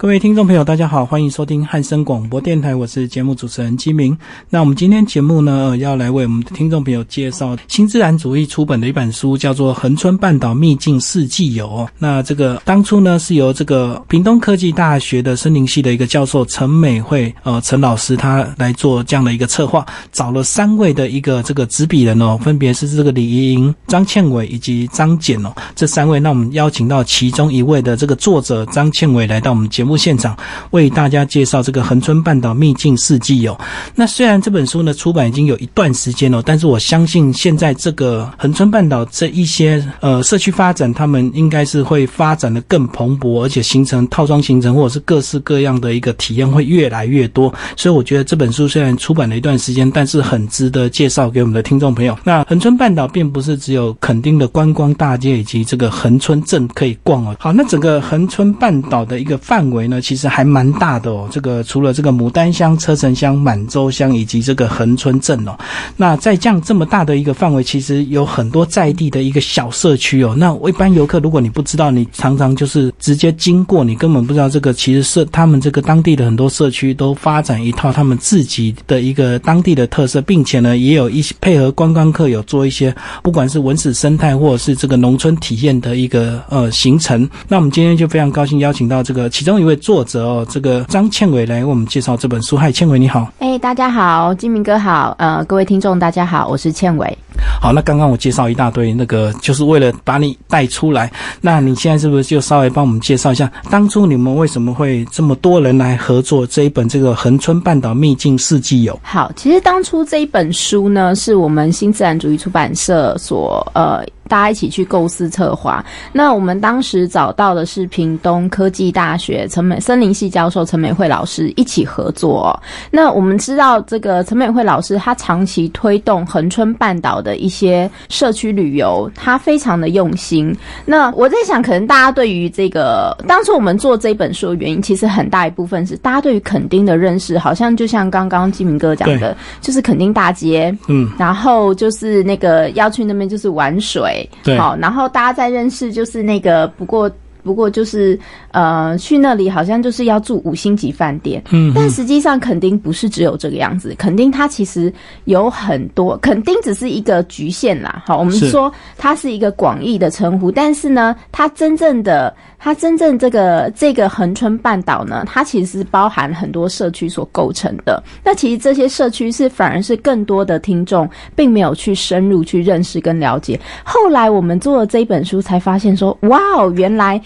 各位听众朋友，大家好，欢迎收听汉声广播电台，我是节目主持人金明。那我们今天节目呢，要来为我们的听众朋友介绍新自然主义出版的一本书，叫做《恒春半岛秘境四季游》。那这个当初呢，是由这个屏东科技大学的森林系的一个教授陈美惠，呃，陈老师他来做这样的一个策划，找了三位的一个这个执笔人哦，分别是这个李怡莹、张倩伟以及张简哦，这三位。那我们邀请到其中一位的这个作者张倩伟来到我们节目。现场为大家介绍这个恒春半岛秘境四季游。那虽然这本书呢出版已经有一段时间了，但是我相信现在这个恒春半岛这一些呃社区发展，他们应该是会发展的更蓬勃，而且形成套装形成或者是各式各样的一个体验会越来越多。所以我觉得这本书虽然出版了一段时间，但是很值得介绍给我们的听众朋友。那恒春半岛并不是只有垦丁的观光大街以及这个恒春镇可以逛哦。好，那整个恒春半岛的一个范围。呢，其实还蛮大的哦。这个除了这个牡丹乡、车城乡、满洲乡以及这个恒春镇哦，那在这样这么大的一个范围，其实有很多在地的一个小社区哦。那一般游客如果你不知道，你常常就是直接经过，你根本不知道这个其实社他们这个当地的很多社区都发展一套他们自己的一个当地的特色，并且呢，也有一些配合观光客有做一些不管是文史生态或者是这个农村体验的一个呃行程。那我们今天就非常高兴邀请到这个其中一位。位作者哦，这个张倩伟来为我们介绍这本书。嗨，倩伟你好。哎，大家好，金明哥好。呃，各位听众大家好，我是倩伟。好，那刚刚我介绍一大堆，那个就是为了把你带出来。那你现在是不是就稍微帮我们介绍一下，当初你们为什么会这么多人来合作这一本这个恒春半岛秘境四季游？好，其实当初这一本书呢，是我们新自然主义出版社所呃。大家一起去构思策划。那我们当时找到的是屏东科技大学陈美森林系教授陈美惠老师一起合作。那我们知道这个陈美惠老师，他长期推动恒春半岛的一些社区旅游，他非常的用心。那我在想，可能大家对于这个当初我们做这本书的原因，其实很大一部分是大家对于垦丁的认识，好像就像刚刚金明哥讲的，就是垦丁大街，嗯，然后就是那个要去那边就是玩水。对，好，然后大家在认识，就是那个，不过，不过就是，呃，去那里好像就是要住五星级饭店，嗯，但实际上肯定不是只有这个样子，肯定它其实有很多，肯定只是一个局限啦。好，我们说它是一个广义的称呼，但是呢，它真正的。它真正这个这个恒春半岛呢，它其实是包含很多社区所构成的。那其实这些社区是反而是更多的听众并没有去深入去认识跟了解。后来我们做了这一本书，才发现说，哇哦，原来。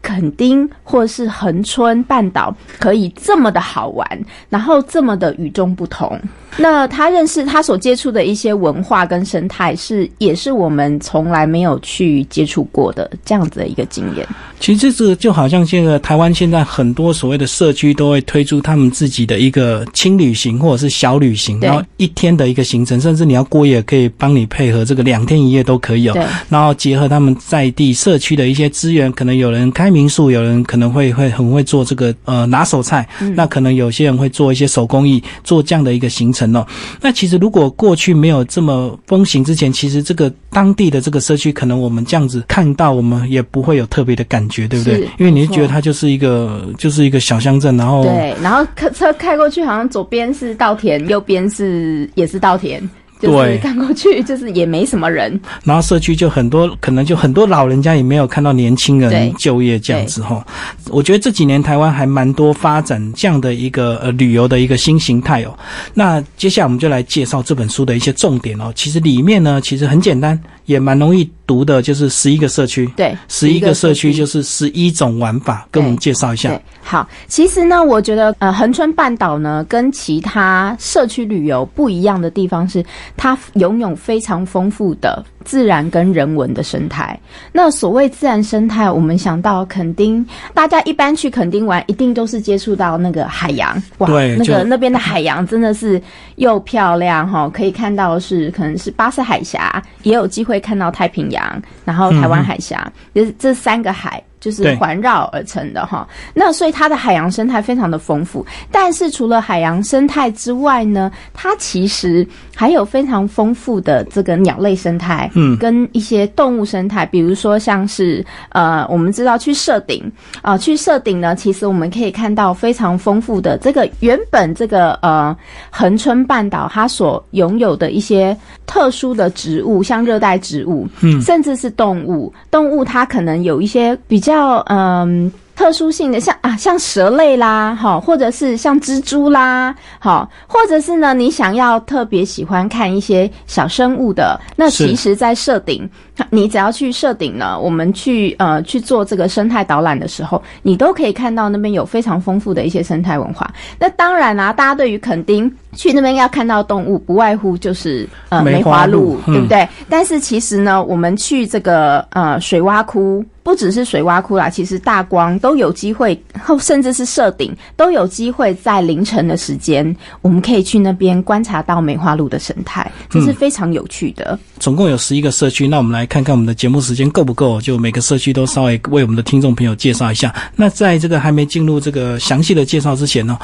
垦丁或是恒春半岛可以这么的好玩，然后这么的与众不同。那他认识他所接触的一些文化跟生态，是也是我们从来没有去接触过的这样子的一个经验。其实这个就好像现在台湾现在很多所谓的社区都会推出他们自己的一个轻旅行或者是小旅行，然后一天的一个行程，甚至你要过夜可以帮你配合这个两天一夜都可以哦。然后结合他们在地社区的一些资源，可能有人开。民宿有人可能会会很会做这个呃拿手菜，那可能有些人会做一些手工艺，做这样的一个行程哦。那其实如果过去没有这么风行之前，其实这个当地的这个社区，可能我们这样子看到，我们也不会有特别的感觉，对不对？因为你觉得它就是一个就是一个小乡镇，然后对，然后开车开过去，好像左边是稻田，右边是也是稻田。对，赶过去就是也没什么人，然后社区就很多，可能就很多老人家也没有看到年轻人就业这样子哈。我觉得这几年台湾还蛮多发展这样的一个呃旅游的一个新形态哦。那接下来我们就来介绍这本书的一些重点哦。其实里面呢，其实很简单，也蛮容易。读的就是十一个社区，对，十一个社区就是十一种玩法，跟我们介绍一下。好，其实呢，我觉得呃，恒春半岛呢，跟其他社区旅游不一样的地方是，它拥有非常丰富的自然跟人文的生态。那所谓自然生态，我们想到垦丁，大家一般去垦丁玩，一定都是接触到那个海洋，哇，那个那边的海洋真的是又漂亮哈，可以看到是可能是巴士海峡，也有机会看到太平洋。然后台湾海峡，就是这三个海就是环绕而成的哈。那所以它的海洋生态非常的丰富。但是除了海洋生态之外呢，它其实还有非常丰富的这个鸟类生态，嗯，跟一些动物生态，比如说像是呃，我们知道去设顶啊，去设顶呢，其实我们可以看到非常丰富的这个原本这个呃恒春半岛它所拥有的一些特殊的植物，像热带植物，嗯，甚至是动物，动物它可能有一些比较叫嗯特殊性的，像啊，像蛇类啦，好，或者是像蜘蛛啦，好，或者是呢，你想要特别喜欢看一些小生物的，那其实，在设顶，你只要去设顶呢，我们去呃去做这个生态导览的时候，你都可以看到那边有非常丰富的一些生态文化。那当然啦，大家对于垦丁去那边要看到动物，不外乎就是呃梅花鹿，对不对？但是其实呢，我们去这个呃水洼窟。不只是水洼窟啦，其实大光都有机会，后甚至是设顶都有机会在凌晨的时间，我们可以去那边观察到梅花鹿的生态，这是非常有趣的。总共有十一个社区，那我们来看看我们的节目时间够不够，就每个社区都稍微为我们的听众朋友介绍一下。那在这个还没进入这个详细的介绍之前呢，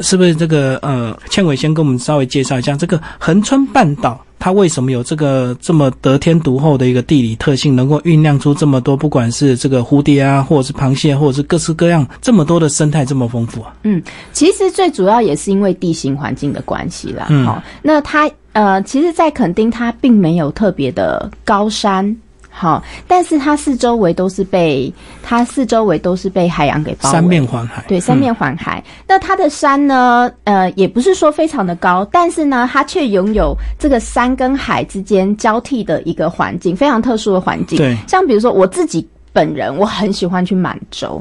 是不是这个呃，倩伟先跟我们稍微介绍一下这个横川半岛？它为什么有这个这么得天独厚的一个地理特性，能够酝酿出这么多，不管是这个蝴蝶啊，或者是螃蟹，或者是各式各样这么多的生态这么丰富啊？嗯，其实最主要也是因为地形环境的关系啦。好，那它呃，其实，在垦丁它并没有特别的高山。好，但是它四周围都是被它四周围都是被海洋给包围，三面环海。对，三面环海。那它的山呢？呃，也不是说非常的高，但是呢，它却拥有这个山跟海之间交替的一个环境，非常特殊的环境。对，像比如说我自己本人，我很喜欢去满洲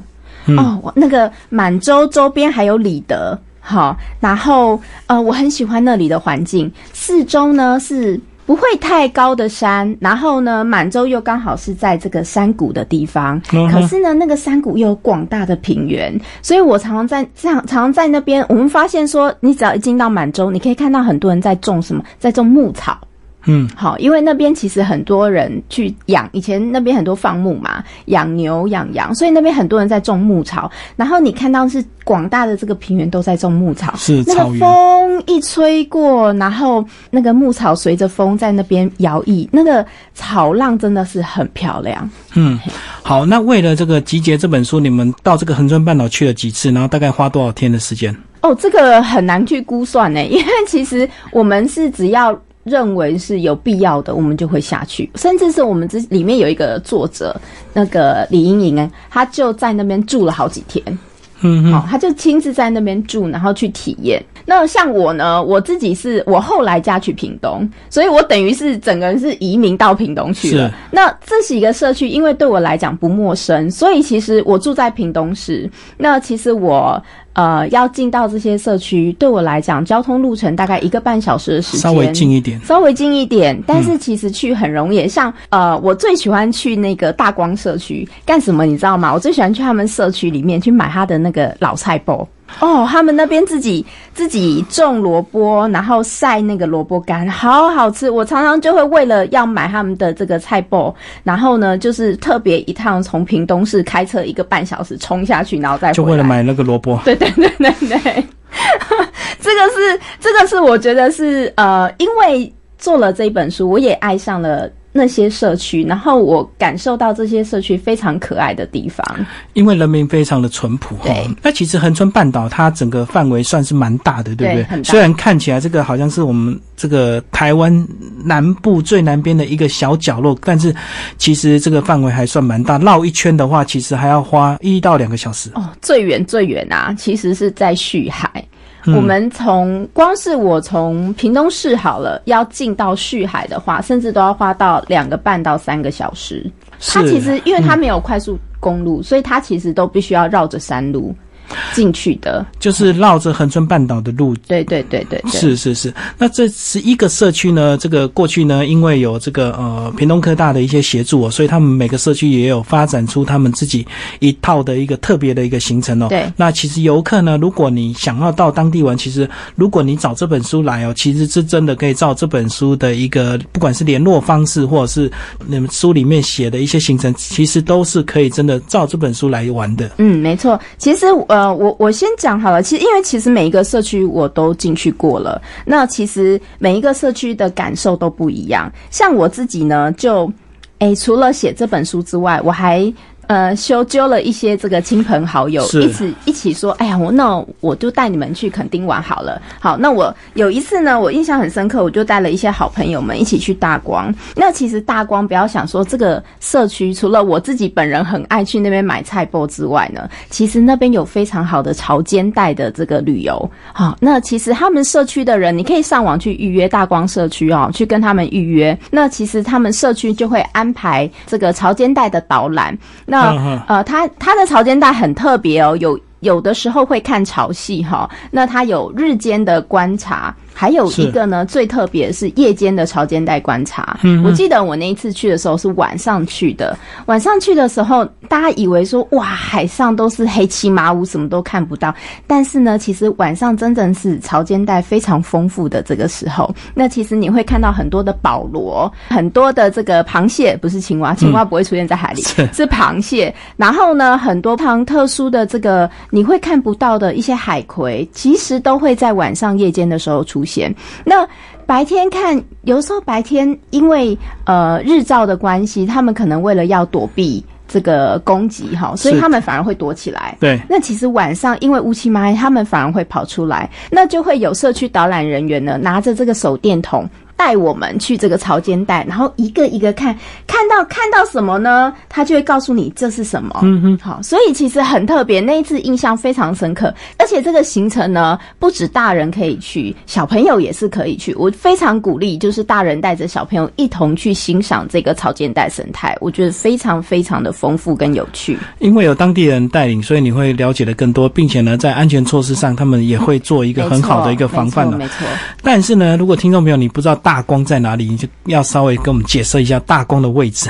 哦，那个满洲周边还有里德，好，然后呃，我很喜欢那里的环境，四周呢是。不会太高的山，然后呢，满洲又刚好是在这个山谷的地方，可是呢，那个山谷又有广大的平原，所以我常常在这样，常常在那边，我们发现说，你只要一进到满洲，你可以看到很多人在种什么，在种牧草。嗯，好，因为那边其实很多人去养，以前那边很多放牧嘛，养牛养羊，所以那边很多人在种牧草。然后你看到是广大的这个平原都在种牧草，是那个风一吹过，然后那个牧草随着风在那边摇曳，那个草浪真的是很漂亮。嗯，好，那为了这个集结这本书，你们到这个横川半岛去了几次？然后大概花多少天的时间？哦，这个很难去估算呢，因为其实我们是只要。认为是有必要的，我们就会下去。甚至是我们这里面有一个作者，那个李莹莹，她就在那边住了好几天。嗯，好，他就亲自在那边住，然后去体验。那像我呢，我自己是我后来嫁去屏东，所以我等于是整个人是移民到屏东去了。那这几个社区，因为对我来讲不陌生，所以其实我住在屏东市。那其实我。呃，要进到这些社区，对我来讲，交通路程大概一个半小时的时间，稍微近一点，稍微近一点。但是其实去很容易，像呃，我最喜欢去那个大光社区干什么？你知道吗？我最喜欢去他们社区里面去买他的那个老菜包。哦，他们那边自己自己种萝卜，然后晒那个萝卜干，好好吃。我常常就会为了要买他们的这个菜包，然后呢，就是特别一趟从屏东市开车一个半小时冲下去，然后再就为了买那个萝卜。对对对对对，这个是这个是我觉得是呃，因为做了这一本书，我也爱上了。那些社区，然后我感受到这些社区非常可爱的地方，因为人民非常的淳朴。对，那其实恒春半岛它整个范围算是蛮大的，对不对？虽然看起来这个好像是我们这个台湾南部最南边的一个小角落，但是其实这个范围还算蛮大。绕一圈的话，其实还要花一到两个小时。哦，最远最远啊，其实是在旭海。我们从光是我从屏东市好了，要进到旭海的话，甚至都要花到两个半到三个小时。它其实因为它没有快速公路，所以它其实都必须要绕着山路。进去的，就是绕着恒春半岛的路。对对对对，是是是。那这十一个社区呢？这个过去呢，因为有这个呃屏东科大的一些协助哦，所以他们每个社区也有发展出他们自己一套的一个特别的一个行程哦。对。那其实游客呢，如果你想要到当地玩，其实如果你找这本书来哦，其实是真的可以照这本书的一个，不管是联络方式，或者是你们书里面写的一些行程，其实都是可以真的照这本书来玩的。嗯，没错。其实呃，呃我我先讲好了。其实因为其实每一个社区我都进去过了，那其实每一个社区的感受都不一样。像我自己呢，就诶，除了写这本书之外，我还。呃，修揪了一些这个亲朋好友，一起一起说，哎呀，我那我就带你们去垦丁玩好了。好，那我有一次呢，我印象很深刻，我就带了一些好朋友们一起去大光。那其实大光不要想说这个社区，除了我自己本人很爱去那边买菜包之外呢，其实那边有非常好的潮间带的这个旅游。好，那其实他们社区的人，你可以上网去预约大光社区哦，去跟他们预约。那其实他们社区就会安排这个潮间带的导览。那呃，它它的潮间带很特别哦，有有的时候会看潮汐哈，那它有日间的观察。还有一个呢，最特别是夜间的潮间带观察。我记得我那一次去的时候是晚上去的，晚上去的时候，大家以为说哇，海上都是黑漆麻乌，什么都看不到。但是呢，其实晚上真正是潮间带非常丰富的这个时候。那其实你会看到很多的保罗，很多的这个螃蟹，不是青蛙，青蛙不会出现在海里，是螃蟹。然后呢，很多常特殊的这个你会看不到的一些海葵，其实都会在晚上夜间的时候出。出现那白天看，有时候白天因为呃日照的关系，他们可能为了要躲避这个攻击哈，所以他们反而会躲起来。对，那其实晚上因为乌漆嘛黑，他们反而会跑出来，那就会有社区导览人员呢拿着这个手电筒。带我们去这个潮间带，然后一个一个看，看到看到什么呢？他就会告诉你这是什么。嗯哼，好，所以其实很特别，那一次印象非常深刻。而且这个行程呢，不止大人可以去，小朋友也是可以去。我非常鼓励，就是大人带着小朋友一同去欣赏这个潮间带生态，我觉得非常非常的丰富跟有趣。因为有当地人带领，所以你会了解的更多，并且呢，在安全措施上，他们也会做一个很好的一个防范的。没错。但是呢，如果听众朋友你不知道大光在哪里？你就要稍微跟我们解释一下大光的位置。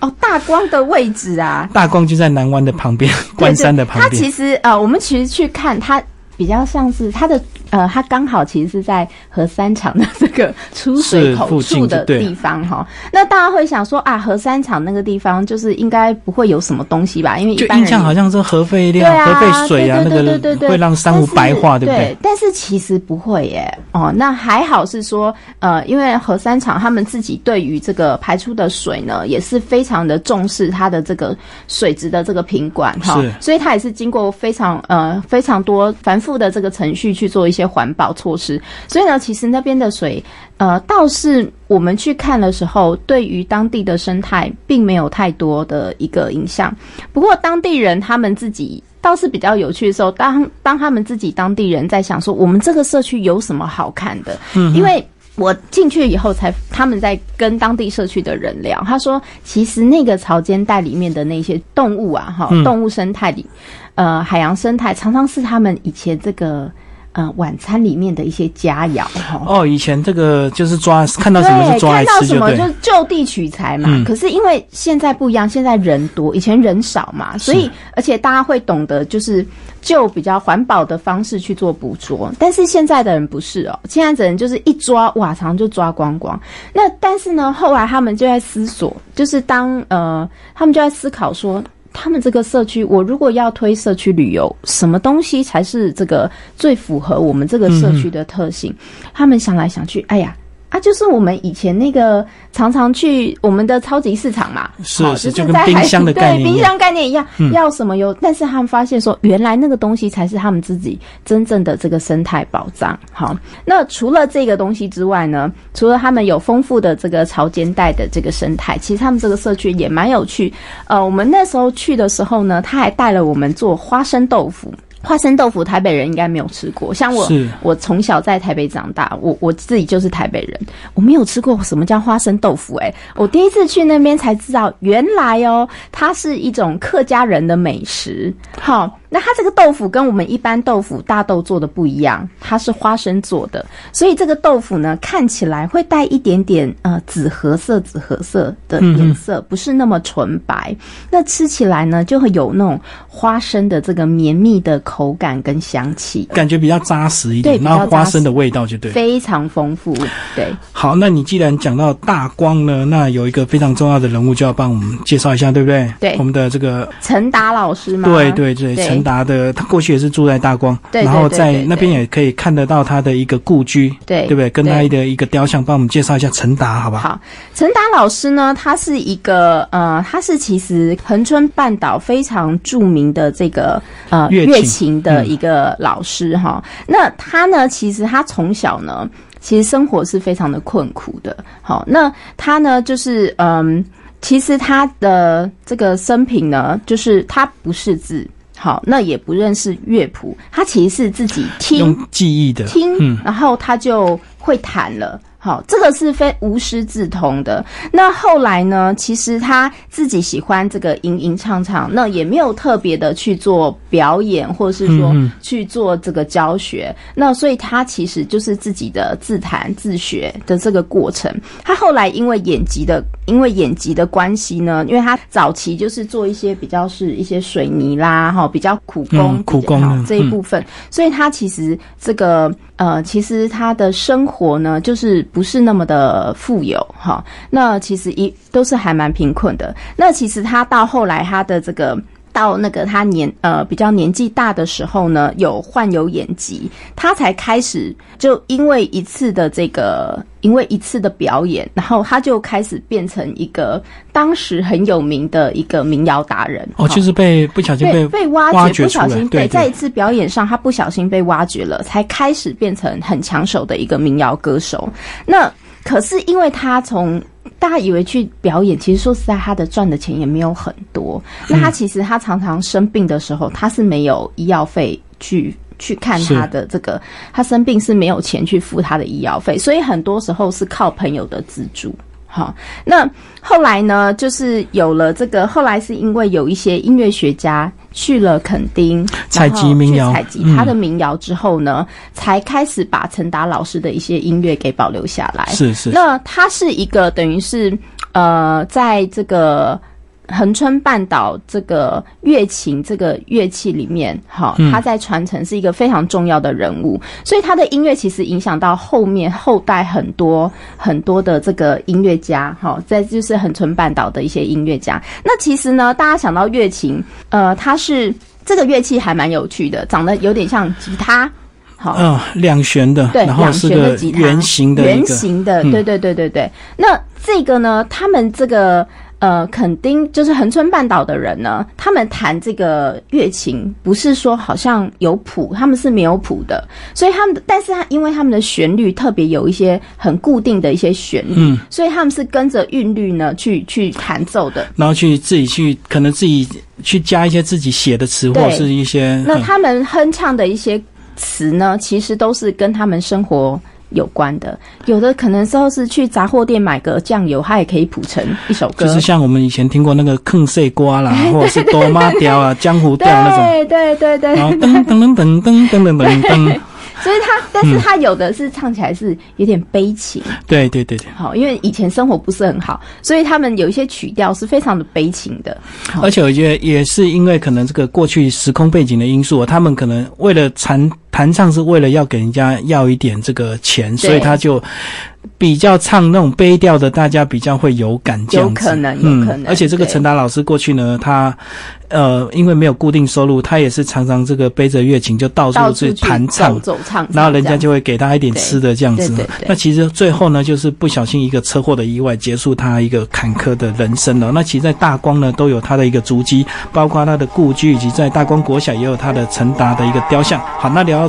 哦，大光的位置啊，大光就在南湾的旁边，关山的旁边。它其实呃，我们其实去看它。比较像是它的呃，它刚好其实是在核三厂的这个出水口处的地方哈。那大家会想说啊，核三厂那个地方就是应该不会有什么东西吧？因为就印象好像是核废料、核废水啊，那个会让珊瑚白化，对不对？但是其实不会耶。哦，那还好是说呃，因为核三厂他们自己对于这个排出的水呢，也是非常的重视它的这个水质的这个品管哈，所以它也是经过非常呃非常多繁复。的这个程序去做一些环保措施，所以呢，其实那边的水，呃，倒是我们去看的时候，对于当地的生态并没有太多的一个影响。不过当地人他们自己倒是比较有趣的时候，当当他们自己当地人在想说，我们这个社区有什么好看的？嗯，因为我进去以后，才他们在跟当地社区的人聊，他说，其实那个潮间带里面的那些动物啊，哈，动物生态里。呃，海洋生态常常是他们以前这个呃晚餐里面的一些佳肴哈。哦，以前这个就是抓看到什么就抓看到什么就就地取材嘛。可是因为现在不一样，现在人多，以前人少嘛，所以而且大家会懂得就是就比较环保的方式去做捕捉。但是现在的人不是哦，现在的人就是一抓哇，常就抓光光。那但是呢，后来他们就在思索，就是当呃，他们就在思考说。他们这个社区，我如果要推社区旅游，什么东西才是这个最符合我们这个社区的特性？他们想来想去，哎呀。啊，就是我们以前那个常常去我们的超级市场嘛，是是，就跟冰箱的概念，对冰箱概念一样，要什么有。但是他们发现说，原来那个东西才是他们自己真正的这个生态保障。好，那除了这个东西之外呢，除了他们有丰富的这个潮间带的这个生态，其实他们这个社区也蛮有趣。呃，我们那时候去的时候呢，他还带了我们做花生豆腐。花生豆腐，台北人应该没有吃过。像我，我从小在台北长大，我我自己就是台北人，我没有吃过什么叫花生豆腐。哎，我第一次去那边才知道，原来哦，它是一种客家人的美食。好。那它这个豆腐跟我们一般豆腐大豆做的不一样，它是花生做的，所以这个豆腐呢看起来会带一点点呃紫褐色、紫褐色的颜色，不是那么纯白。那吃起来呢就会有那种花生的这个绵密的口感跟香气，感觉比较扎实一点，然后花生的味道就对，非常丰富。对，好，那你既然讲到大光呢，那有一个非常重要的人物就要帮我们介绍一下，对不对？对，我们的这个陈达老师吗？对对对，陈达的他过去也是住在大光，然后在那边也可以看得到他的一个故居，对对不对？跟他的一个雕像，帮我们介绍一下陈达，好不？好，陈达老师呢，他是一个呃，他是其实恒春半岛非常著名的这个呃乐琴的一个老师哈。那他呢，其实他从小呢，其实生活是非常的困苦的。好，那他呢，就是嗯。其实他的这个生平呢，就是他不识字，好，那也不认识乐谱，他其实是自己听记忆的听，然后他就会弹了。好，这个是非无师自通的。那后来呢？其实他自己喜欢这个吟吟唱唱，那也没有特别的去做表演，或者是说去做这个教学。那所以他其实就是自己的自弹自学的这个过程。他后来因为眼疾的，因为眼疾的关系呢，因为他早期就是做一些比较是一些水泥啦，哈，比较苦工苦工这一部分，所以他其实这个。呃，其实他的生活呢，就是不是那么的富有哈。那其实一都是还蛮贫困的。那其实他到后来，他的这个。到那个他年呃比较年纪大的时候呢，有患有眼疾，他才开始就因为一次的这个因为一次的表演，然后他就开始变成一个当时很有名的一个民谣达人。哦，就是被不小心被被挖掘，不小心被，在一次表演上他不小心被挖掘了，才开始变成很抢手的一个民谣歌手。那可是因为他从大家以为去表演，其实说实在，他的赚的钱也没有很多。那他其实他常常生病的时候，他是没有医药费去去看他的这个，他生病是没有钱去付他的医药费，所以很多时候是靠朋友的资助。好，那后来呢，就是有了这个，后来是因为有一些音乐学家。去了垦丁采集民谣，采集他的民谣之后呢，才开始把陈达老师的一些音乐给保留下来。是是，那他是一个等于是呃，在这个。恒春半岛这个乐琴这个乐器里面，哈，他在传承是一个非常重要的人物，所以他的音乐其实影响到后面后代很多很多的这个音乐家，哈，在就是恒春半岛的一些音乐家。那其实呢，大家想到乐琴，呃，它是这个乐器还蛮有趣的，长得有点像吉他，好，嗯，两弦的，对，两弦的吉他，圆形的，圆形的，对对对对对。那这个呢，他们这个。呃，肯定就是恒春半岛的人呢，他们弹这个乐琴不是说好像有谱，他们是没有谱的，所以他们，但是他因为他们的旋律特别有一些很固定的一些旋律，所以他们是跟着韵律呢去去弹奏的，然后去自己去可能自己去加一些自己写的词或是一些，那他们哼唱的一些词呢，其实都是跟他们生活。有关的，有的可能时候是去杂货店买个酱油，它也可以谱成一首歌。就是像我们以前听过那个 坑碎瓜啦，或者是多妈调啊、江湖调那种。对对对对。噔噔噔噔噔噔噔噔。所以他，但是他有的是唱起来是有点悲情。对对对对。好，因为以前生活不是很好，所以他们有一些曲调是非常的悲情的。而且我觉得也是因为可能这个过去时空背景的因素，他们可能为了弹弹唱是为了要给人家要一点这个钱，所以他就。比较唱那种悲调的，大家比较会有感，这样子。有可能，有可能。而且这个陈达老师过去呢，他呃，因为没有固定收入，他也是常常这个背着乐琴就到处去弹唱，走唱，然后人家就会给他一点吃的这样子。那其实最后呢，就是不小心一个车祸的意外，结束他一个坎坷的人生了。那其实，在大光呢，都有他的一个足迹，包括他的故居，以及在大光国小也有他的陈达的一个雕像。好，那聊到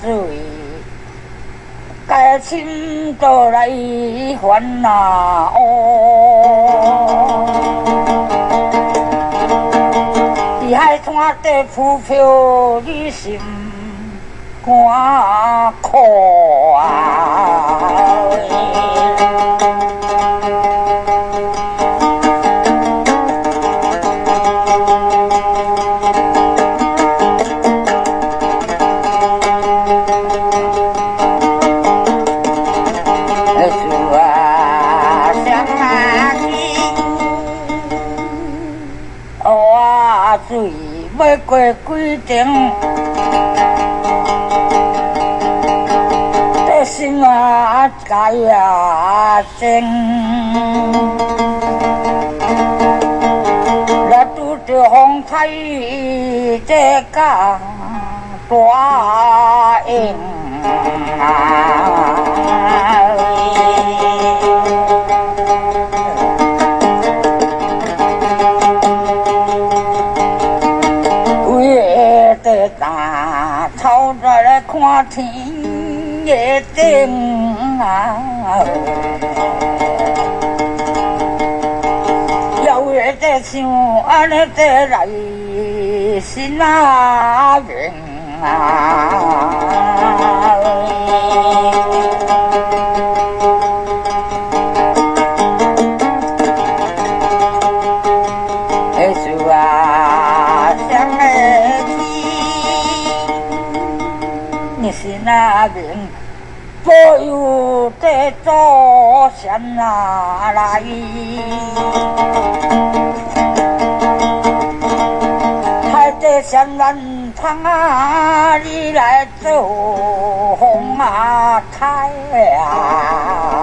水，该亲倒来烦恼。伫海滩底浮漂，你心肝苦啊！几点？这心啊，改啊真。那拄着风台，这个大影看天的顶啊，遥远的想安尼在来心啊明啊。左右在做什来？海底山南塘啊，你来做红啊开啊！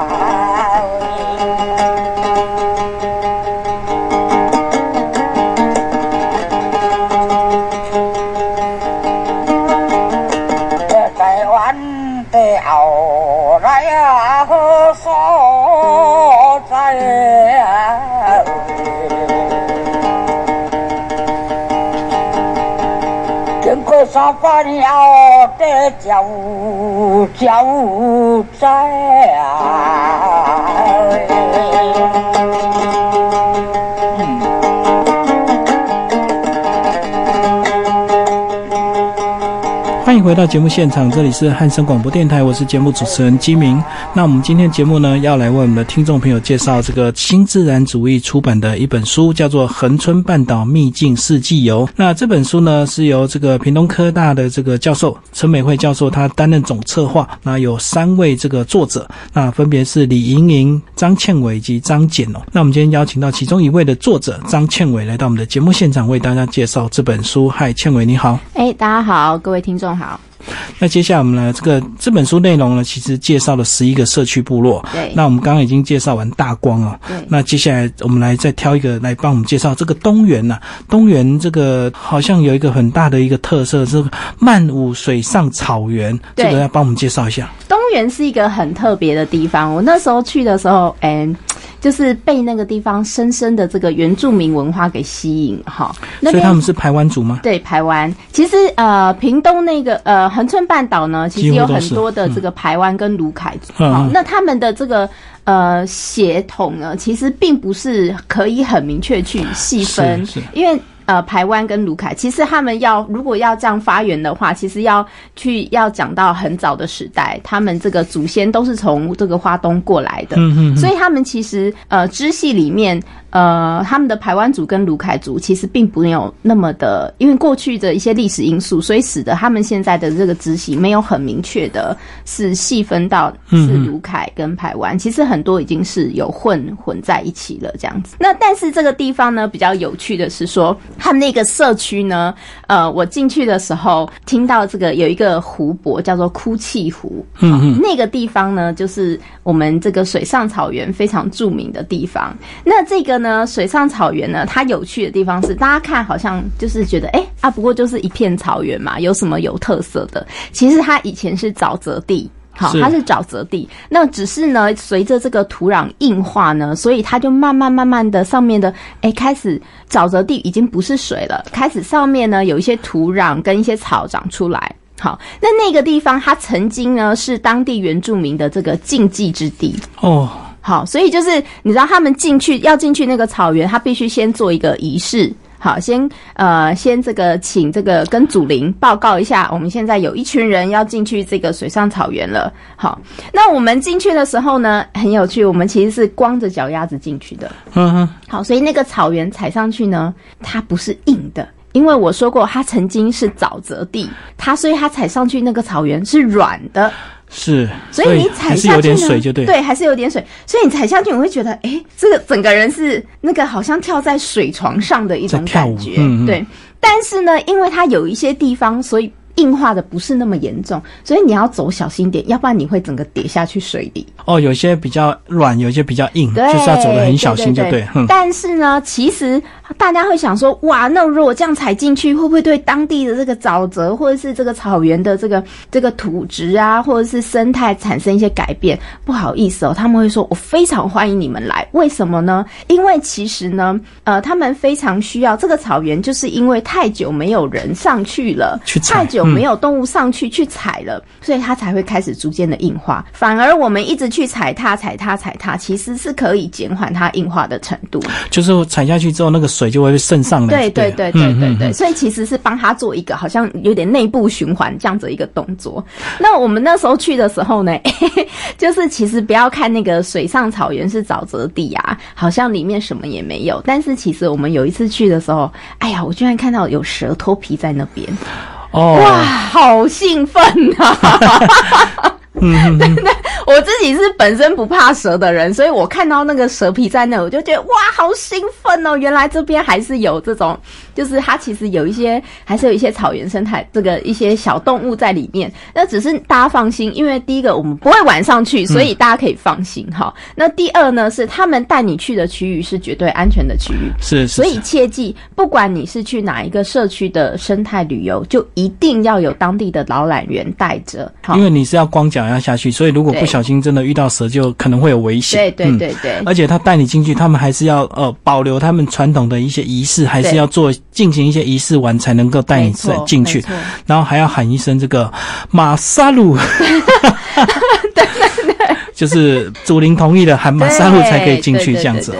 三番要得叫叫在啊！欢迎回到节目现场，这里是汉声广播电台，我是节目主持人金明。那我们今天节目呢，要来为我们的听众朋友介绍这个新自然主义出版的一本书，叫做《恒春半岛秘境四季游》。那这本书呢，是由这个屏东科大的这个教授陈美惠教授他担任总策划。那有三位这个作者，那分别是李莹莹、张倩伟以及张简哦。那我们今天邀请到其中一位的作者张倩伟来到我们的节目现场，为大家介绍这本书。嗨，倩伟你好。哎，大家好，各位听众。好，那接下来我们来这个这本书内容呢，其实介绍了十一个社区部落。对，那我们刚刚已经介绍完大光了。对，那接下来我们来再挑一个来帮我们介绍这个东园呐。东园这个好像有一个很大的一个特色，是曼舞水上草原。这个要帮我们介绍一下。东园是一个很特别的地方。我那时候去的时候，哎。就是被那个地方深深的这个原住民文化给吸引哈，所以他们是排湾族吗？对，排湾。其实呃，屏东那个呃恒春半岛呢，其实有很多的这个排湾跟卢凯族。好，那他们的这个呃血统呢，其实并不是可以很明确去细分，因为。呃，台湾跟卢凯，其实他们要如果要这样发源的话，其实要去要讲到很早的时代，他们这个祖先都是从这个花东过来的，嗯嗯，所以他们其实呃支系里面。呃，他们的台湾族跟卢凯族其实并没有那么的，因为过去的一些历史因素，所以使得他们现在的这个支系没有很明确的是细分到是卢凯跟台湾，其实很多已经是有混混在一起了这样子。那但是这个地方呢，比较有趣的是说，他们那个社区呢，呃，我进去的时候听到这个有一个湖泊叫做哭泣湖，嗯嗯，那个地方呢，就是我们这个水上草原非常著名的地方。那这个。呢，水上草原呢，它有趣的地方是，大家看好像就是觉得，哎啊，不过就是一片草原嘛，有什么有特色的？其实它以前是沼泽地，好，它是沼泽地。那只是呢，随着这个土壤硬化呢，所以它就慢慢慢慢的上面的，哎，开始沼泽地已经不是水了，开始上面呢有一些土壤跟一些草长出来。好，那那个地方它曾经呢是当地原住民的这个禁忌之地。哦，好，所以就是你知道他们进去要进去那个草原，他必须先做一个仪式。好，先呃，先这个请这个跟祖灵报告一下，我们现在有一群人要进去这个水上草原了。好，那我们进去的时候呢，很有趣，我们其实是光着脚丫子进去的。嗯哼，好，所以那个草原踩上去呢，它不是硬的，因为我说过它曾经是沼泽地，它所以它踩上去那个草原是软的。是，所以你踩还是下去呢，有点水，就对。对，还是有点水，所以你踩下去，你会觉得，哎，这个整个人是那个好像跳在水床上的一种感觉，嗯嗯对。但是呢，因为它有一些地方，所以硬化的不是那么严重，所以你要走小心点，要不然你会整个跌下去水里。哦，有些比较软，有些比较硬，就是要走的很小心，就对但是呢，其实大家会想说，哇，那如果这样踩进去，会不会对当地的这个沼泽或者是这个草原的这个这个土质啊，或者是生态产生一些改变？不好意思哦，他们会说，我非常欢迎你们来。为什么呢？因为其实呢，呃，他们非常需要这个草原，就是因为太久没有人上去了，太久没有动物上去去踩了，所以它才会开始逐渐的硬化。反而我们一直去踩踏、踩踏、踩踏，其实是可以减缓它硬化的程度。就是踩下去之后，那个水就会渗上来。对对对对嗯对对，所以其实是帮他做一个好像有点内部循环这样子一个动作。那我们那时候去的时候呢，就是其实不要看那个水上草原是沼泽地啊，好像里面什么也没有。但是其实我们有一次去的时候，哎呀，我居然看到有蛇脱皮在那边，哦，哇，好兴奋啊！嗯对 对，我自己是本身不怕蛇的人，所以我看到那个蛇皮在那，我就觉得哇，好兴奋哦！原来这边还是有这种，就是它其实有一些，还是有一些草原生态，这个一些小动物在里面。那只是大家放心，因为第一个我们不会晚上去，所以大家可以放心哈。那第二呢，是他们带你去的区域是绝对安全的区域。是是，所以切记，不管你是去哪一个社区的生态旅游，就一定要有当地的导览员带着。好因为你是要光脚丫下去，所以如果小心真的遇到蛇，就可能会有危险。对对嗯。对对。而且他带你进去，他们还是要呃保留他们传统的一些仪式，还是要做进行一些仪式完才能够带你没错进去，然后还要喊一声这个马萨鲁，就是祖灵同意了喊马萨鲁才可以进去这样子。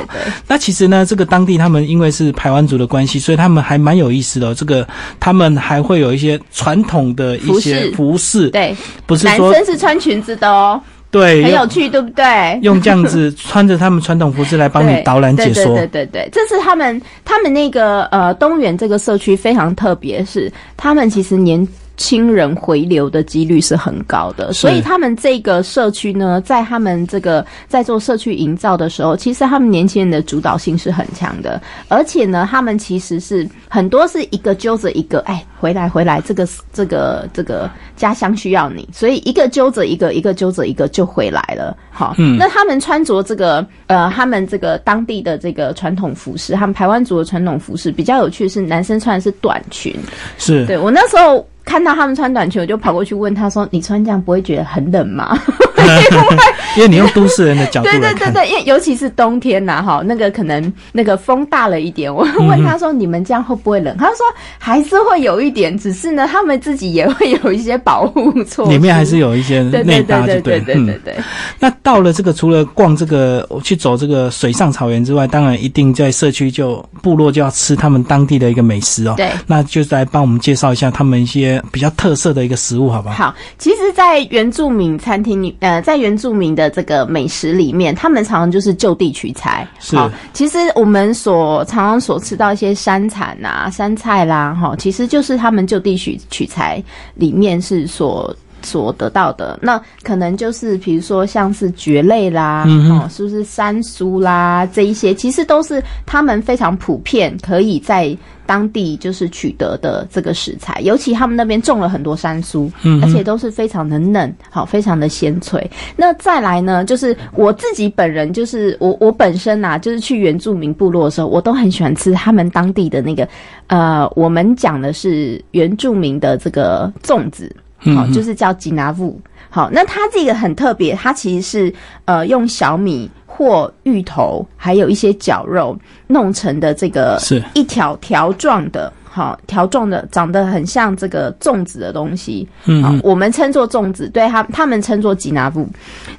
那其实呢，这个当地他们因为是排湾族的关系，所以他们还蛮有意思的哦、这个他们还会有一些传统的一些服饰。对男不是说生是穿裙子的哦，对很有趣，对不对？用这样子穿着他们传统服饰来帮你导览解说。对对对对对，这是他们他们那个呃东园这个社区非常特别，是他们其实年轻人回流的几率是很高的，所以他们这个社区呢，在他们这个在做社区营造的时候，其实他们年轻人的主导性是很强的，而且呢，他们其实是很多是一个揪着一个，哎，回来回来，这个这个这个家乡需要你，所以一个揪着一个，一个揪着一个就回来了。好，嗯。那他们穿着这个呃，他们这个当地的这个传统服饰，他们台湾族的传统服饰比较有趣的是，男生穿的是短裙。是。对我那时候看到他们穿短裙，我就跑过去问他说：“你穿这样不会觉得很冷吗？” 因为你用都市人的角度对，对对对，因为尤其是冬天呐，哈，那个可能那个风大了一点，我 嗯问他说：“你们这样会不会冷？”他说：“还是会有一点，只是呢，他们自己也会有一些保护措施，里面还是有一些内搭，就对对对对对。那到了这个，除了逛这个去走这个水上草原之外，当然一定在社区就部落就要吃他们当地的一个美食哦。对那就是来帮我们介绍一下他们一些比较特色的一个食物，好不好？好，其实，在原住民餐厅里，呃，在原住民的这个美食里面，他们常常就是就地取材。是好，其实我们所常常所吃到一些山产啊、山菜啦，哈，其实就是他们就地取取材里面是所。所得到的那可能就是，比如说像是蕨类啦，哦，是不是山苏啦这一些，其实都是他们非常普遍可以在当地就是取得的这个食材，尤其他们那边种了很多山苏，嗯而且都是非常的嫩，好，非常的鲜脆。那再来呢，就是我自己本人，就是我我本身呐、就是去原住民部落的时候，我都很喜欢吃他们当地的那个，呃，我们讲的是原住民的这个粽子，好，嗯就是叫吉拿布。好，那它这个很特别，它其实是呃用小米或芋头，还有一些绞肉弄成的这个是一条条状的。好条状的，长得很像这个粽子的东西，嗯好，我们称作粽子，对他他们称作吉拿布。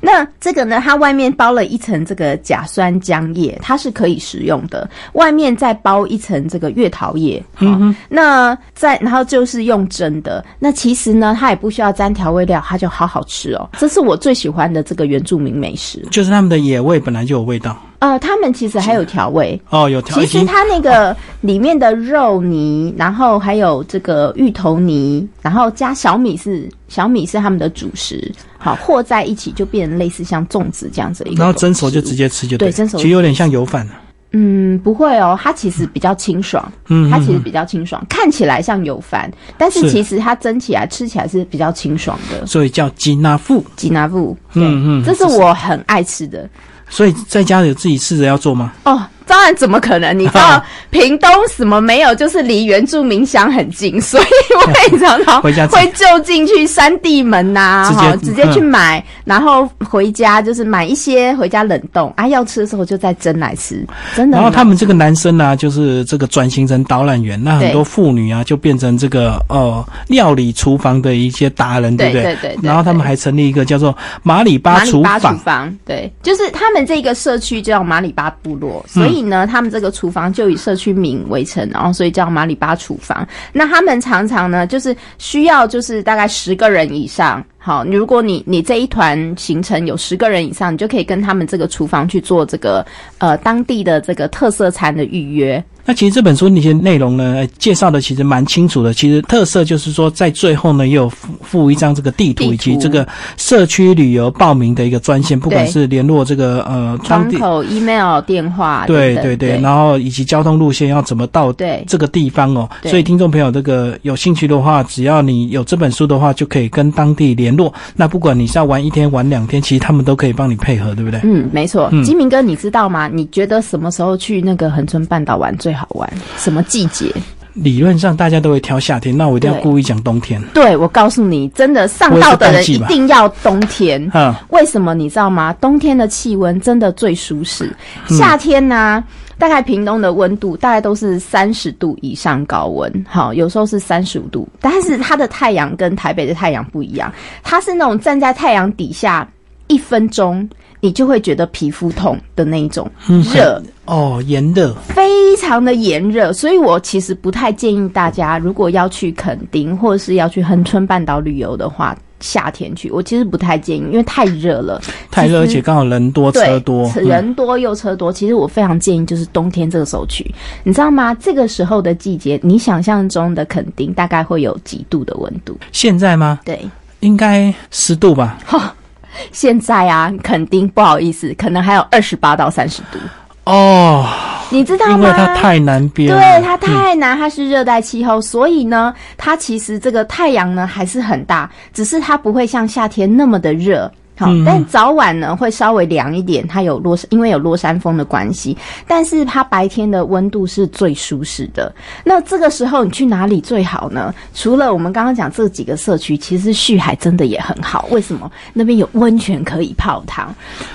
那这个呢，它外面包了一层这个甲酸浆液，它是可以食用的，外面再包一层这个月桃叶，好，那再然后就是用蒸的。那其实呢，它也不需要沾调味料，它就好好吃哦。这是我最喜欢的这个原住民美食。就是他们的野味本来就有味道呃，他们其实还有调味。哦，有调其实它那个里面的肉泥，然后还有这个芋头泥，然后加小米是小米是他们的主食，好和在一起就变成类似像粽子这样子的一个。然后蒸熟就直。接吃就对蒸熟其实有点像油饭了。嗯，不会哦，它其实比较清爽，嗯，它其实比较清爽，看起来像油饭，但是是其实它蒸起来吃起来是比较清爽的。所以叫吉拿富。吉拿富，对，嗯嗯这是我很爱吃的所以在家有自己试着要做吗？哦。当然，怎么可能？你知道屏东什么没有？就是离原住民乡很近，所以我也常常 会就近去山地门呐、直接哈，直接去买，然后回家就是买一些回家冷冻啊，要吃的时候就再蒸来吃，真的。然后他们这个男生呢、就是这个转型成导览员，那很多妇女啊，就变成这个呃料理厨房的一些达人，不对？对对对对然后他们还成立一个叫做马里巴厨马里巴厨房，房，对，就是他们这个社区叫马里巴部落，所以呢，他们这个厨房就以社区名为称，然后所以叫马里巴厨房。那他们常常呢，就是需要就是大概十个人以上。好，如果你你这一团行程有十个人以上，你就可以跟他们这个厨房去做这个呃当地的这个特色餐的预约。那其实这本书那些内容呢，呃介绍的其实蛮清楚的。其实特色就是说，在最后呢，也有附附一张这个地图，以及这个社区旅游报名的一个专线，不管是联络这个呃窗口、email、电话，对对对，然后以及交通路线要怎么到对这个地方哦。所以听众朋友这个有兴趣的话，只要你有这本书的话，就可以跟当地联络。那不管你是要玩一天玩两天，其实他们都可以帮你配合，对不对？嗯，没错嗯。金明哥，你知道吗？你觉得什么时候去那个恒春半岛玩最好玩？什么季节？理论上大家都会挑夏天，那我一定要故意讲冬天。对，我告诉你，真的上道的人一定要冬天。嗯，为什么你知道吗？冬天的气温真的最舒适，嗯夏天呢、大概屏东的温度大概都是三十度以上高温，好，有时候是三十五度，但是它的太阳跟台北的太阳不一样，它是那种站在太阳底下一分钟，你就会觉得皮肤痛的那一种嗯热。哦，炎热，非常的炎热，所以我其实不太建议大家，如果要去垦丁或者是要去恒春半岛旅游的话，夏天去，我其实不太建议，因为太热了。太热，而且刚好人多，车多，嗯人多又车多。其实我非常建议就是冬天这个时候去，你知道吗？这个时候的季节，你想象中的垦丁大概会有几度的温度？现在吗？对，应该十度吧？现在啊，肯定不好意思，可能还有二十八到三十度，哦，你知道吗？因为它太南边了，对，它太南，它是热带气候，所以呢，它其实这个太阳呢还是很大，只是它不会像夏天那么的热。好，嗯但早晚呢会稍微凉一点，它有落因为有落山风的关系，但是它白天的温度是最舒适的。那这个时候你去哪里最好呢？除了我们刚刚讲这几个社区，其实旭海真的也很好。为什么？那边有温泉可以泡汤，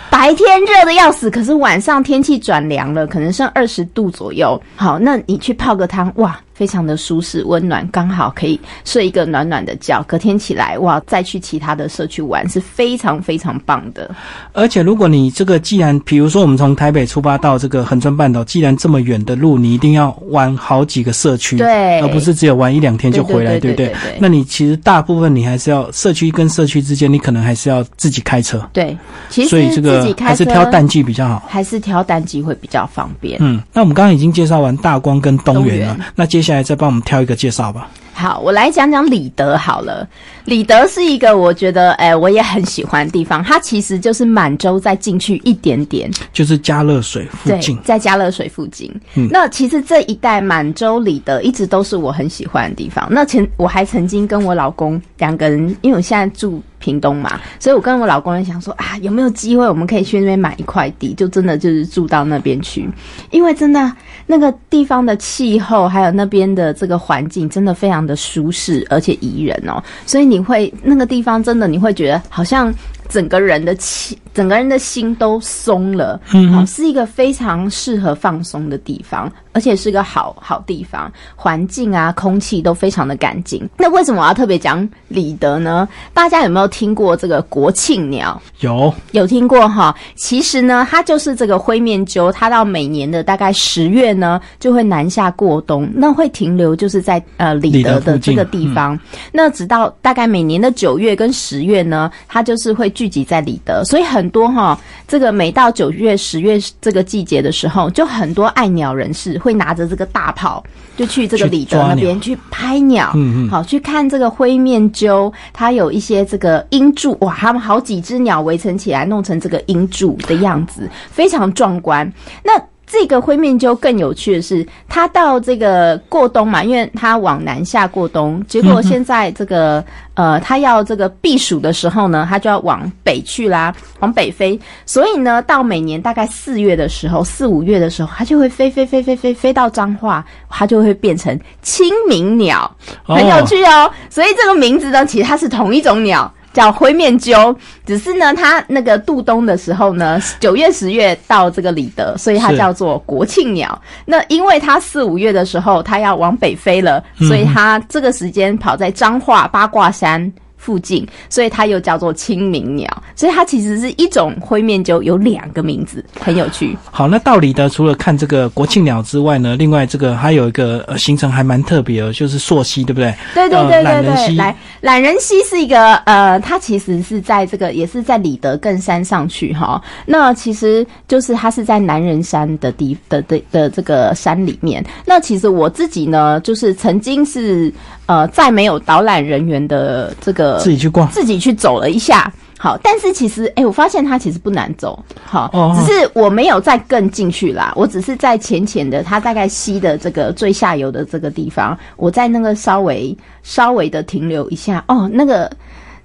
白天热的要死，可是晚上天气转凉了，可能剩二十度左右。好，那你去泡个汤，哇，非常的舒适温暖，刚好可以睡一个暖暖的觉。隔天起来，哇，再去其他的社区玩是非常非常棒的。而且如果你这个既然，比如说我们从台北出发到这个恒春半岛，既然这么远的路，你一定要玩好几个社区，对而不是只有玩一两天就回来，对对不对？那你其实大部分你还是要社区跟社区之间，你可能还是要自己开车，对，其实所以这个还是挑淡季比较好。还是挑淡季会比较方便。嗯，那我们刚刚已经介绍完大光跟东源了，那接下来再帮我们挑一个介绍吧。好，我来讲讲李德好了。里德是一个我觉得，哎、我也很喜欢的地方。它其实就是满洲再进去一点点，就是加热水附近，，在加热水附近。嗯那其实这一带满洲里德一直都是我很喜欢的地方。那前我还曾经跟我老公两个人，因为我现在住屏东嘛，所以我跟我老公也想说啊，有没有机会我们可以去那边买一块地，就真的就是住到那边去，因为真的那个地方的气候还有那边的这个环境真的非常的舒适而且宜人哦，所以你你会那个地方真的你会觉得好像整个人的气，整个人的心都松了，嗯，好，是一个非常适合放松的地方，而且是个好好地方，环境啊，空气都非常的干净。那为什么我要特别讲李德呢？大家有没有听过这个国庆鸟？有，有听过哈。其实呢，它就是这个灰面鸠，它到每年的大概十月呢，就会南下过冬，那会停留就是在呃李德的这个地方，那直到大概每年的九月跟十月呢，它就是会聚集在里德，所以很多哈，这个每到九月、十月这个季节的时候，就很多爱鸟人士会拿着这个大炮，就去这个里德那边去拍鸟，嗯嗯，好去看这个灰面鸠，它有一些这个鹰柱，哇，他们好几只鸟围成起来，弄成这个鹰柱的样子，非常壮观。那这个灰面鸠更有趣的是，它到这个过冬嘛，因为它往南下过冬，结果现在这个呃，它要这个避暑的时候呢，它就要往北去啦，往北飞。所以呢，到每年大概四月的时候，四五月的时候，它就会飞飞飞飞飞飞到彰化，它就会变成清明鸟，很有趣哦。所以这个名字呢，其实它是同一种鸟。叫灰面鸠，只是呢，它那个渡冬的时候呢，九月、十月到这个里德，所以它叫做国庆鸟。那因为它四五月的时候，它要往北飞了，所以它这个时间跑在彰化八卦山。附近，所以它又叫做清明鸟，所以它其实是一种灰面鸠，有两个名字，很有趣。好，那道理呢除了看这个国庆鸟之外呢，另外这个还有一个呃行程还蛮特别的，就是溯溪，对不对？对对对对对。来，懒人溪是一个呃，它其实是在这个也是在里德更山上去哈。那其实就是它是在南人山的地的的的这个山里面。那其实我自己呢，就是曾经是。呃，在没有导览人员的这个自己去逛，自己去走了一下，好，但是其实，哎，我发现它其实不难走，好，只是我没有再更进去啦，我只是在浅浅的，它大概溪的这个最下游的这个地方，我在那个稍微稍微的停留一下，哦，那个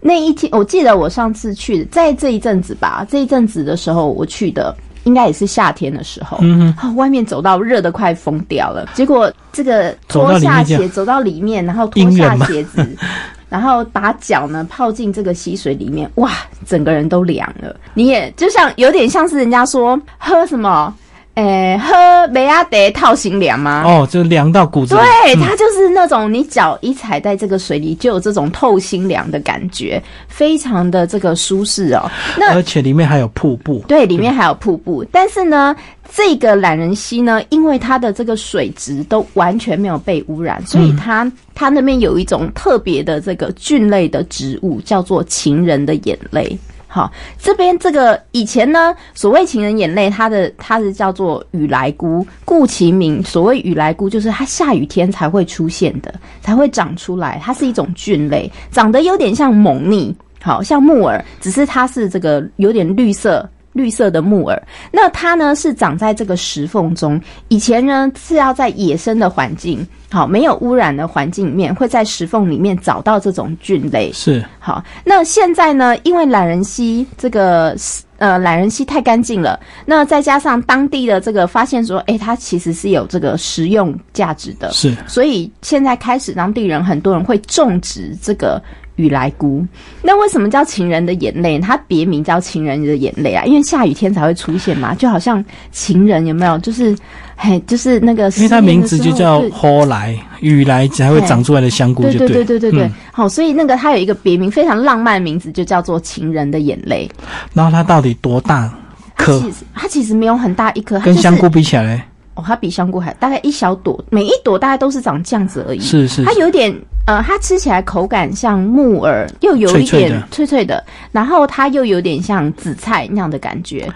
那一天，我记得我上次去，在这一阵子吧，这一阵子的时候我去的。应该也是夏天的时候，嗯，外面走到热的快疯掉了。结果这个脱下鞋走到里面，然后脱下鞋子，然后把脚呢泡进这个溪水里面，哇，整个人都凉了。你也就像有点像是人家说喝什么。诶，喝梅亚德套型凉吗？哦，就凉到骨子。对，它就是那种你脚一踩在这个水里，就有这种透心凉的感觉，非常的这个舒适哦。那而且里面还有瀑布。对，里面还有瀑布。但是呢，这个懒人溪呢，因为它的这个水质都完全没有被污染，所以它它那边有一种特别的这个菌类的植物，叫做情人的眼泪。好，这边这个以前呢，所谓情人眼泪，它的它是叫做雨来菇，顾其名。所谓雨来菇，就是它下雨天才会出现的，才会长出来。它是一种菌类，长得有点像蒙腻，好像木耳，只是它是这个有点绿色。绿色的木耳，那它呢是长在这个石缝中。以前呢是要在野生的环境，好没有污染的环境里面，会在石缝里面找到这种菌类。是好，那现在呢，因为懒人溪这个呃懒人溪太干净了，那再加上当地的这个发现说，哎，它其实是有这个食用价值的。是，所以现在开始当地人很多人会种植这个。雨来菇，那为什么叫情人的眼泪？它别名叫情人的眼泪啊，因为下雨天才会出现嘛，就好像情人有没有？就是，嘿，就是那个，因为它名字就叫花来雨来才会长出来的香菇，就对对对对对。好，所以那个它有一个别名，非常浪漫的名字，就叫做情人的眼泪。然后它到底多大颗？它其实没有很大一颗，跟香菇比起来，哦，它比香菇还大概一小朵，每一朵大概都是长这样子而已。是是，它有点。呃，它吃起来口感像木耳，又有一点脆脆的，然后它又有点像紫菜那样的感觉。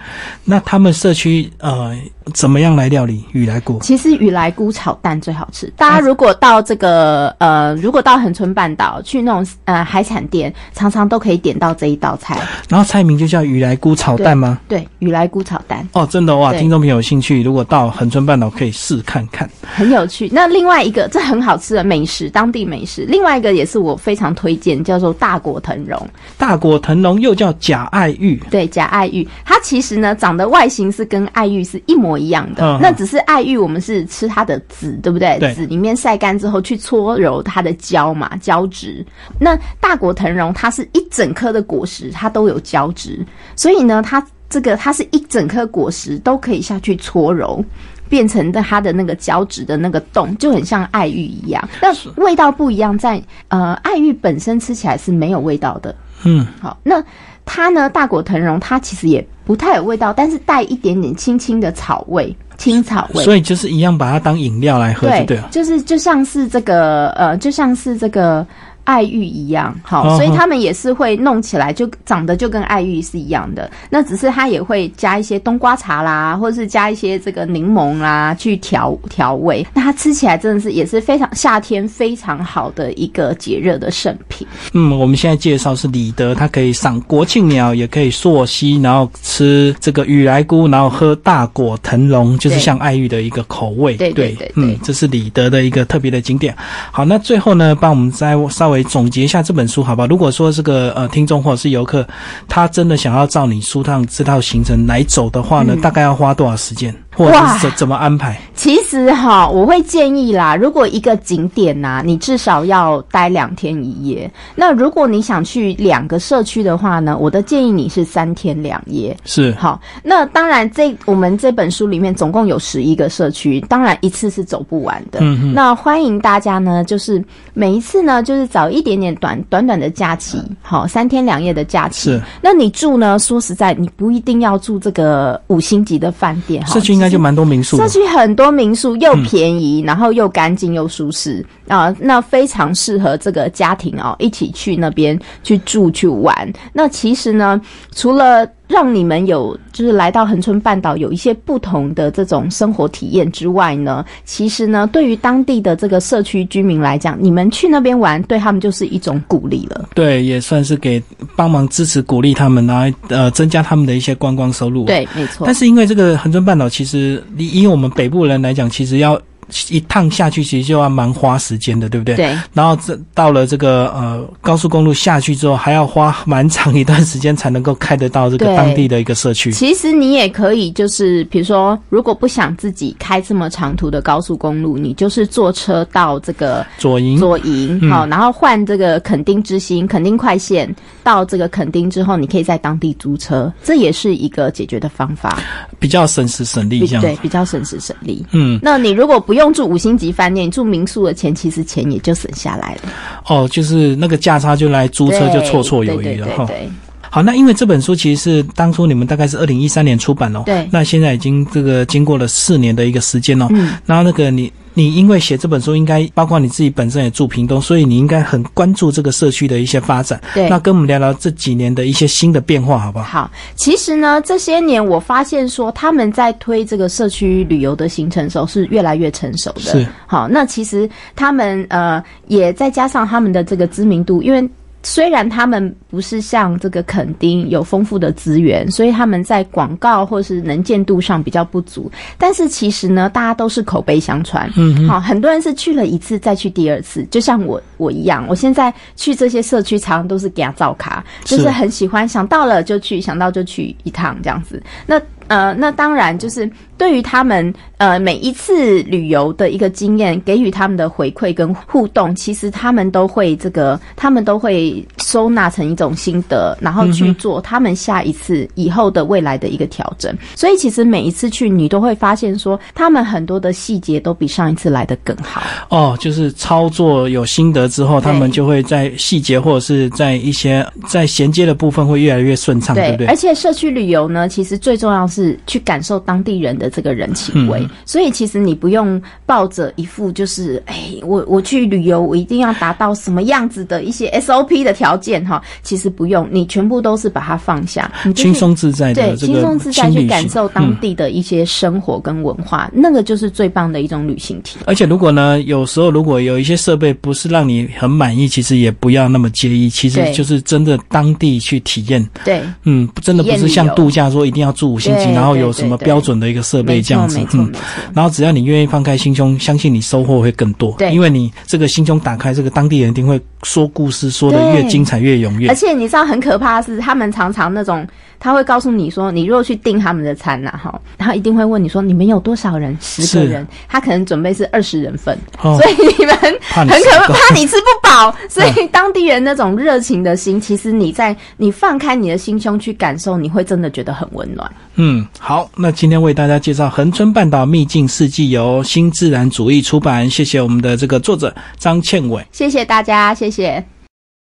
那他们社区呃，怎么样来料理雨来菇？其实雨来菇炒蛋最好吃。大家如果到这个呃，如果到恒春半岛去那种呃海产店，常常都可以点到这一道菜。然后菜名就叫雨来菇炒蛋吗？对，雨来菇炒蛋。哦，真的哇！听众朋友有兴趣，如果到恒春半岛可以试看看，很有趣。那另外一个这很好吃的美食，当地美食。是，另外一个也是我非常推荐，叫做大果藤蓉。大果藤蓉又叫假爱玉，对，假爱玉，它其实呢长得外形是跟爱玉是一模一样的，那只是爱玉我们是吃它的籽，对不对？对，籽里面晒干之后去搓揉它的胶嘛，胶质。那大果藤蓉它是一整颗的果实，它都有胶质，所以呢，它这个它是一整颗果实都可以下去搓揉。变成的它的那个胶质的那个洞就很像爱玉一样，那味道不一样，在呃爱玉本身吃起来是没有味道的。嗯，好，那它呢大果藤蓉它其实也不太有味道，但是带一点点轻轻的草味，青草味。所以就是一样把它当饮料来喝，对，就是就像是这个呃，就像是这个。爱玉一样，好，所以他们也是会弄起来，就长得就跟爱玉是一样的。那只是它也会加一些冬瓜茶啦，或者是加一些这个柠檬啦，去调调味。那它吃起来真的是也是非常夏天非常好的一个解热的圣品。嗯，我们现在介绍是李德，它可以赏国庆鸟，也可以溯溪，然后吃这个雨来菇，然后喝大果腾龙，就是像爱玉的一个口味。对对对，嗯，这是李德的一个特别的景点。好，那最后呢，帮我们再稍微。总结一下这本书，好吧？如果说这个呃听众或者是游客，他真的想要照你书上这套行程来走的话呢，大概要花多少时间？或者是怎怎么安排？其实哈，我会建议啦，如果一个景点呐，你至少要待两天一夜。那如果你想去两个社区的话呢，我的建议你是三天两夜。是好，那当然这我们这本书里面总共有十一个社区，当然一次是走不完的。嗯嗯。那欢迎大家呢，就是每一次呢，就是找一点点短短短的假期，好，三天两夜的假期。是。那你住呢？说实在，你不一定要住这个五星级的饭店，社区。那就蛮多民宿，社区很多民宿又便宜，然后又干净又舒适啊，那非常适合这个家庭哦，一起去那边去住去玩。那其实呢，除了让你们有就是来到恒春半岛有一些不同的这种生活体验之外呢，其实呢，对于当地的这个社区居民来讲，你们去那边玩，对他们就是一种鼓励了。对，也算是给帮忙支持鼓励他们来呃增加他们的一些观光收入。对，没错。但是因为这个恒春半岛，其实以我们北部人来讲，其实要。一趟下去其实就要蛮花时间的，对不对？对。然后这到了这个呃高速公路下去之后，还要花蛮长一段时间才能够开得到这个当地的一个社区。其实你也可以，就是比如说，如果不想自己开这么长途的高速公路，你就是坐车到这个左营，左营好，然后换这个垦丁之星、垦丁快线到这个垦丁之后，你可以在当地租车，这也是一个解决的方法，比较省时省力，这样对，比较省时省力。嗯，那你如果不用。用住五星级饭店，住民宿的钱，其实钱也就省下来了。哦，就是那个价差就来租车就绰绰有余了哈。好，那因为这本书其实是当初你们大概是二零一三年出版哦，对，那现在已经这个经过了四年的一个时间哦，嗯，然后那个你你因为写这本书，应该包括你自己本身也住屏东，所以你应该很关注这个社区的一些发展，对，那跟我们聊聊这几年的一些新的变化，好不好？好，其实呢，这些年我发现说他们在推这个社区旅游的行程时候是越来越成熟的，是。好，那其实他们呃也再加上他们的这个知名度，因为。虽然他们不是像这个垦丁有丰富的资源，所以他们在广告或是能见度上比较不足。但是其实呢，大家都是口碑相传。嗯，好，很多人是去了一次再去第二次，就像我我一样，我现在去这些社区，常常都是给他照卡，就是很喜欢，想到了就去，想到就去一趟这样子。那呃，那当然就是对于他们呃每一次旅游的一个经验，给予他们的回馈跟互动，其实他们都会这个，他们都会收纳成一种心得，然后去做他们下一次以后的未来的一个调整。所以其实每一次去，你都会发现说，他们很多的细节都比上一次来的更好。哦，就是操作有心得之后，他们就会在细节或者是在一些在衔接的部分会越来越顺畅，对不对？而且社区旅游呢，其实最重要。是去感受当地人的这个人情味，所以其实你不用抱着一副就是哎，我我去旅游，我一定要达到什么样子的一些 SOP 的条件哈。其实不用，你全部都是把它放下，轻松自在的，对，轻松自在去感受当地的一些生活跟文化，那个就是最棒的一种旅行体验。而且如果呢，有时候如果有一些设备不是让你很满意，其实也不要那么介意，其实就是真的当地去体验。对，嗯，真的不是像度假说一定要住五星级。级，然后有什么标准的一个设备这样子，嗯，然后只要你愿意放开心胸，相信你收获会更多，对，因为你这个心胸打开，这个当地人一定会说故事，说的越精彩越踊跃。而且你知道很可怕的是，他们常常那种他会告诉你说，你如果去订他们的餐呐，哈，他一定会问你说，你们有多少人？十个人，他可能准备是二十人份，所以你们很可怕，怕你吃不饱，所以当地人那种热情的心，其实你在你放开你的心胸去感受，你会真的觉得很温暖。嗯，好，那今天为大家介绍恒春半岛秘境四季，由新自然主义出版，谢谢我们的这个作者张倩伟，谢谢大家，谢谢。